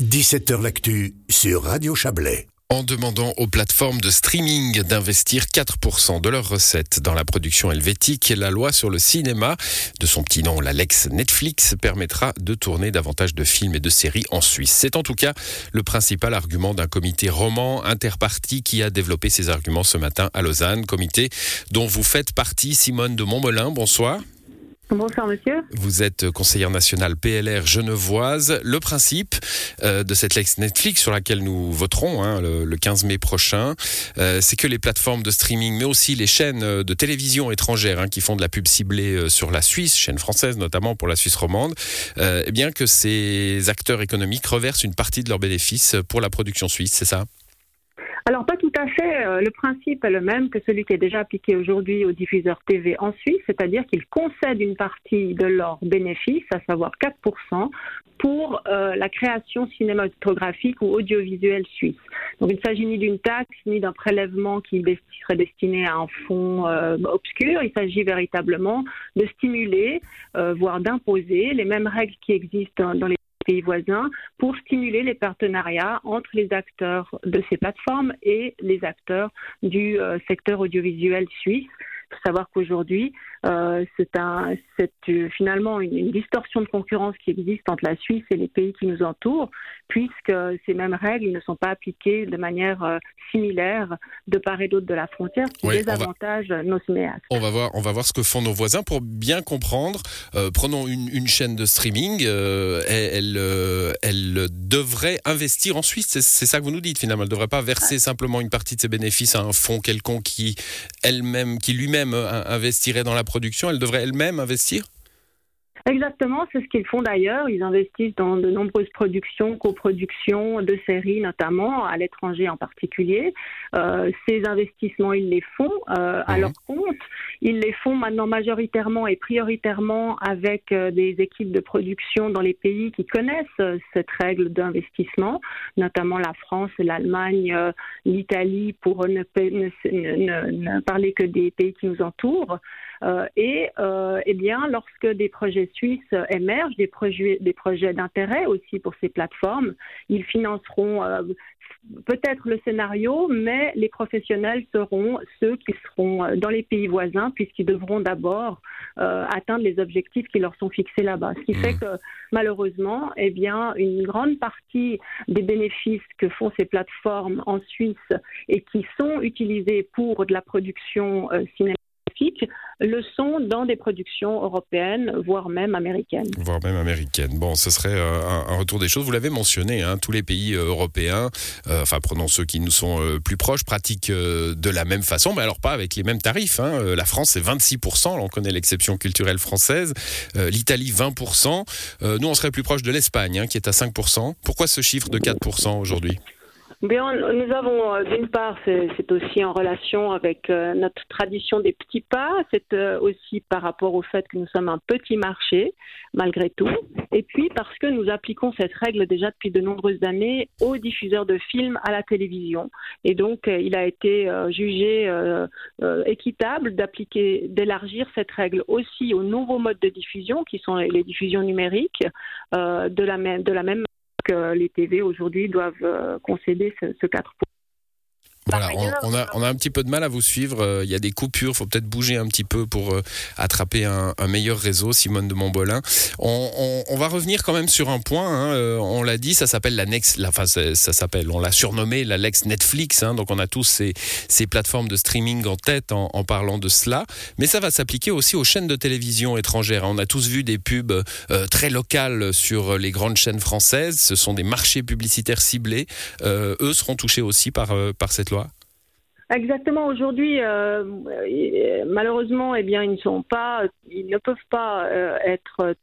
17h L'actu sur Radio Chablais en demandant aux plateformes de streaming d'investir 4% de leurs recettes dans la production helvétique. La loi sur le cinéma, de son petit nom, la Lex Netflix, permettra de tourner davantage de films et de séries en Suisse. C'est en tout cas le principal argument d'un comité roman interparti qui a développé ses arguments ce matin à Lausanne, comité dont vous faites partie, Simone de Montmelin. Bonsoir. Bonsoir monsieur. Vous êtes conseillère nationale PLR genevoise. Le principe euh, de cette lex Netflix sur laquelle nous voterons hein, le, 15 mai prochain, euh, c'est que les plateformes de streaming, mais aussi les chaînes euh, de télévision étrangères hein, qui font de la pub ciblée sur la Suisse, chaîne française notamment pour la Suisse romande, eh bien que ces acteurs économiques reversent une partie de leurs bénéfices pour la production suisse, c'est ça? Alors pas tout à fait. Euh, le principe est le même que celui qui est déjà appliqué aujourd'hui aux diffuseurs TV en Suisse, c'est-à-dire qu'ils concèdent une partie de leurs bénéfices, à savoir 4%, pour euh, la création cinématographique ou audiovisuelle suisse. Donc il ne s'agit ni d'une taxe ni d'un prélèvement qui serait destiné à un fonds euh, obscur. Il s'agit véritablement de stimuler, voire d'imposer les mêmes règles qui existent dans les voisins pour stimuler les partenariats entre les acteurs de ces plateformes et les acteurs du euh, secteur audiovisuel suisse. Faut savoir qu'aujourd'hui, euh, c'est un, euh, finalement une, distorsion de concurrence qui existe entre la Suisse et les pays qui nous entourent, puisque ces mêmes règles ne sont pas appliquées de manière euh, similaire de part et d'autre de la frontière, ce qui désavantage nos cinéastes. On va voir, on va voir ce que font nos voisins pour bien comprendre. prenons une, chaîne de streaming, elle, elle, devrait investir en Suisse. C'est ça que vous nous dites finalement. Elle ne devrait pas verser simplement une partie de ses bénéfices à un fonds quelconque qui elle-même, qui lui-même investirait dans la production, elle devrait elle-même investir? Exactement, c'est ce qu'ils font d'ailleurs. Ils investissent dans de nombreuses productions, coproductions de séries notamment, à l'étranger en particulier. Euh, ces investissements, ils les font euh, à mhm. leur compte. Ils les font maintenant majoritairement et prioritairement avec euh, des équipes de production dans les pays qui connaissent cette règle d'investissement, notamment la France, l'Allemagne, l'Italie, pour ne, ne, parler que des pays qui nous entourent. et eh bien, lorsque des projets suisses émergent, des projets, des projets d'intérêt aussi pour ces plateformes. Ils financeront euh, peut-être le scénario, mais les professionnels seront ceux qui seront euh, dans les pays voisins, puisqu'ils devront d'abord euh, atteindre les objectifs qui leur sont fixés là-bas. Ce qui fait mmh. que malheureusement, eh bien, une grande partie des bénéfices que font ces plateformes en Suisse et qui sont utilisés pour de la production cinématographique le sont dans des productions européennes, voire même américaines. Voire même américaines. Bon, ce serait euh, un, retour des choses. Vous l'avez mentionné, hein, tous les pays euh, européens, euh, enfin prenons ceux qui nous sont plus proches, pratiquent de la même façon, mais alors pas avec les mêmes tarifs. Hein. La France, c'est 26%, là, on connaît l'exception culturelle française. L'Italie, 20%. nous, on serait plus proche de l'Espagne, hein, qui est à 5%. Pourquoi ce chiffre de 4% aujourd'hui? Bien, nous avons, euh, d'une part, c'est aussi en relation avec euh, notre tradition des petits pas, c'est euh, aussi par rapport au fait que nous sommes un petit marché, malgré tout, et puis parce que nous appliquons cette règle déjà depuis de nombreuses années aux diffuseurs de films à la télévision. Et donc, il a été jugé équitable d'appliquer, d'élargir cette règle aussi aux nouveaux modes de diffusion, qui sont les diffusions numériques, de la même, de la même que les TV aujourd'hui doivent euh, concéder ce, ce 4 voilà, on, a, on, a, un petit peu de mal à vous suivre. Euh, il y a des coupures, il faut peut-être bouger un petit peu pour euh, attraper un, meilleur réseau. Simone de Montbolin. On, on, va revenir quand même sur un point. Hein. Euh, on l'a dit, ça s'appelle la Next. La, enfin, ça, s'appelle. On l'a surnommé la Lex Netflix. Hein. donc on a tous ces, ces, plateformes de streaming en tête en, en parlant de cela. Mais ça va s'appliquer aussi aux chaînes de télévision étrangères. Hein. On a tous vu des pubs très locales sur les grandes chaînes françaises. Ce sont des marchés publicitaires ciblés. eux seront touchés aussi par, par cette loi. Exactement. Aujourd'hui, euh, malheureusement, eh bien, ils ne sont pas, ils ne peuvent pas euh, être euh,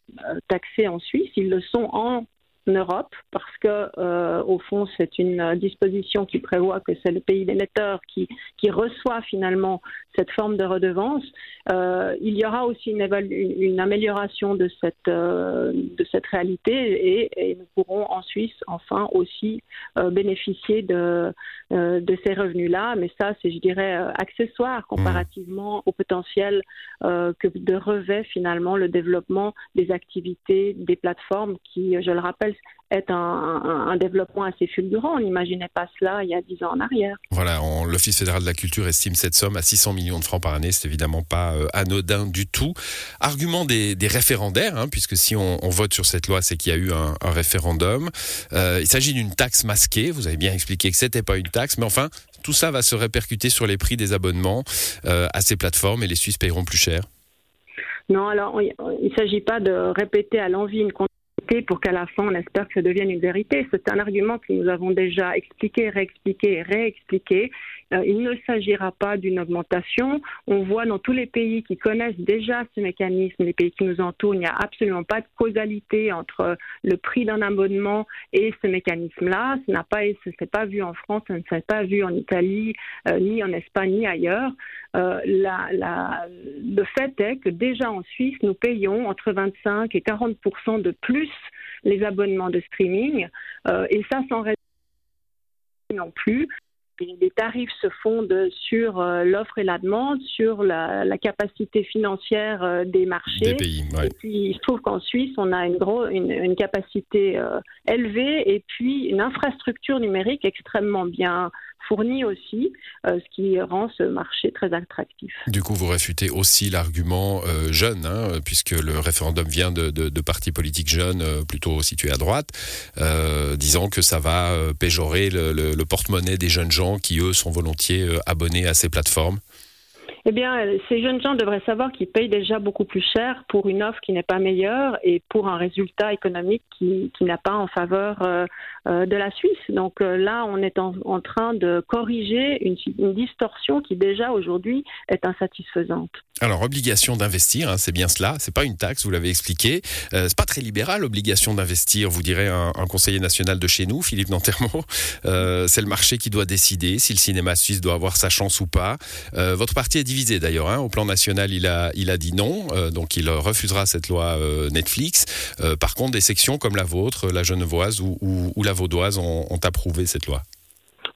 taxés en Suisse. Ils le sont en Europe parce que euh, au fond c'est une disposition qui prévoit que c'est le pays d'émetteur qui, qui reçoit finalement cette forme de redevance. Euh, il y aura aussi une, une amélioration de cette euh, de cette réalité et, et, nous pourrons en Suisse enfin aussi euh, bénéficier de euh, de ces revenus là. Mais ça c'est je dirais accessoire comparativement au potentiel que de revêt finalement le développement des activités des plateformes qui je le rappelle est un, développement assez fulgurant. On n'imaginait pas cela il y a dix ans en arrière. Voilà, l'Office fédéral de la culture estime cette somme à 600 millions de francs par année. C'est évidemment pas euh, anodin du tout. Argument des, référendaires, hein, puisque si on, vote sur cette loi, c'est qu'il y a eu un, référendum. Euh, il s'agit d'une taxe masquée. Vous avez bien expliqué que c'était pas une taxe, mais enfin, tout ça va se répercuter sur les prix des abonnements euh, à ces plateformes et les Suisses paieront plus cher. Non, alors il ne s'agit pas de répéter à l'envie une pour qu'à la fin, on espère que ça devienne une vérité. C'est un argument que nous avons déjà expliqué, réexpliqué réexpliqué. Euh, il ne s'agira pas d'une augmentation. On voit dans tous les pays qui connaissent déjà ce mécanisme, les pays qui nous entourent, il n'y a absolument pas de causalité entre le prix d'un abonnement et ce mécanisme-là. Ce n'a pas, s'est pas vu en France, ça ne s'est pas vu en Italie, euh, ni en Espagne, ni ailleurs. Euh, le fait est que déjà en Suisse, nous payons entre 25 et 40% de plus les abonnements de streaming, et ça sans raison non plus les tarifs se fondent sur euh, l'offre et la demande, sur la, capacité financière euh, des marchés. Et puis, il se trouve qu'en Suisse, on a une, gros, une, capacité euh, élevée et puis une infrastructure numérique extrêmement bien fourni aussi, euh, ce qui rend ce marché très attractif. Du coup, vous réfutez aussi l'argument euh, jeune, hein, puisque le référendum vient de, partis politiques jeunes, euh, plutôt situés à droite, disant que ça va péjorer le porte-monnaie des jeunes gens qui, eux, sont volontiers abonnés à ces plateformes. Eh bien, ces jeunes gens devraient savoir qu'ils payent déjà beaucoup plus cher pour une offre qui n'est pas meilleure et pour un résultat économique qui, qui n'a pas en faveur euh, euh, de la Suisse. Donc euh, là, on est en, en train de corriger une, une distorsion qui déjà aujourd'hui est insatisfaisante. Alors, obligation d'investir, hein, c'est bien cela. C'est pas une taxe, vous l'avez expliqué. Euh, c'est pas très libéral, obligation d'investir. Vous direz un, un, conseiller national de chez nous, Philippe Nantermo. Euh, c'est le marché qui doit décider si le cinéma suisse doit avoir sa chance ou pas. Euh, votre parti est divisé d'ailleurs. Hein. Au plan national, il a, il a dit non, euh, donc il refusera cette loi euh, Netflix. par contre, des sections comme la vôtre, la Genevoise ou, ou, la Vaudoise ont approuvé cette loi.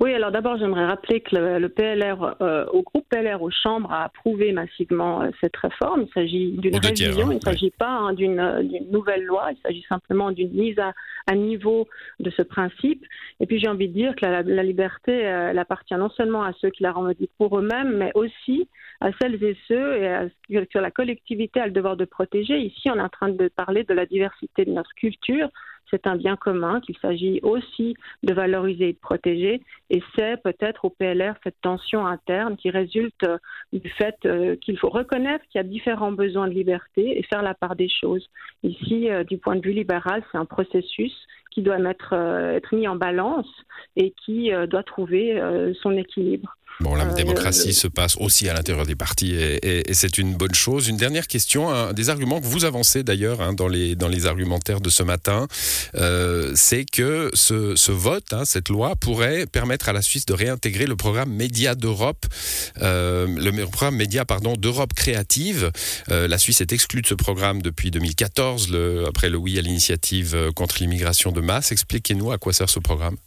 Oui, alors d'abord, j'aimerais rappeler que le, PLR, euh, au groupe PLR aux chambres, a approuvé massivement euh, cette réforme. Il s'agit d'une révision, hein, il ne s'agit pas hein, euh, d'une nouvelle loi, il s'agit simplement d'une mise à, niveau de ce principe. Et puis j'ai envie de dire que la, liberté, elle appartient non seulement à ceux qui la revendiquent pour eux-mêmes, mais aussi à celles et ceux et à, que la collectivité a le devoir de protéger. Ici, on est en train de parler de la diversité de notre culture, c'est un bien commun qu'il s'agit aussi de valoriser et de protéger. Et c'est peut-être au PLR cette tension interne qui résulte euh, du fait euh, qu'il faut reconnaître qu'il y a différents besoins de liberté et faire la part des choses. Ici, euh, du point de vue libéral, c'est un processus qui doit être mis en balance et qui doit trouver son équilibre. Bon, la euh, démocratie se passe aussi à l'intérieur des partis et, c'est une bonne chose. Une dernière question, un des arguments que vous avancez d'ailleurs hein, dans, les, dans les argumentaires de ce matin, euh, c'est que ce, vote, hein, cette loi, pourrait permettre à la Suisse de réintégrer le programme Média d'Europe, euh, le programme Média pardon d'Europe créative. la Suisse est exclue de ce programme depuis 2014, le, après le oui à l'initiative contre l'immigration de masse. Expliquez-nous à quoi sert ce programme.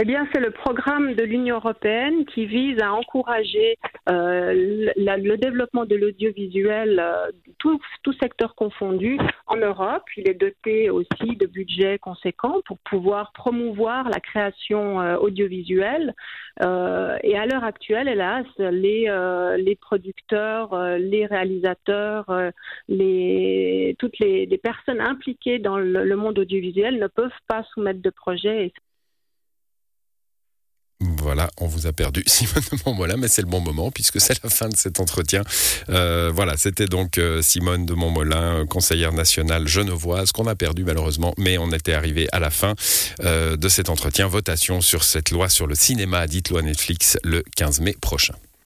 Eh bien, c'est le programme de l'Union européenne qui vise à encourager euh, le développement de l'audiovisuel, euh, tout, secteur confondu, en Europe. Il est doté aussi de budgets conséquents pour pouvoir promouvoir la création euh, audiovisuelle. et à l'heure actuelle, hélas, les, les producteurs, les réalisateurs, les, toutes les, personnes impliquées dans le, le monde audiovisuel ne peuvent pas soumettre de projets. Voilà, on vous a perdu, Simone de Montmolin, mais c'est le bon moment puisque c'est la fin de cet entretien. Euh, voilà, c'était donc euh, Simone de Montmolin, conseillère nationale genevoise, qu'on a perdu malheureusement, mais on était arrivé à la fin euh, de cet entretien. Votation sur cette loi sur le cinéma, dite loi Netflix, le 15 mai prochain.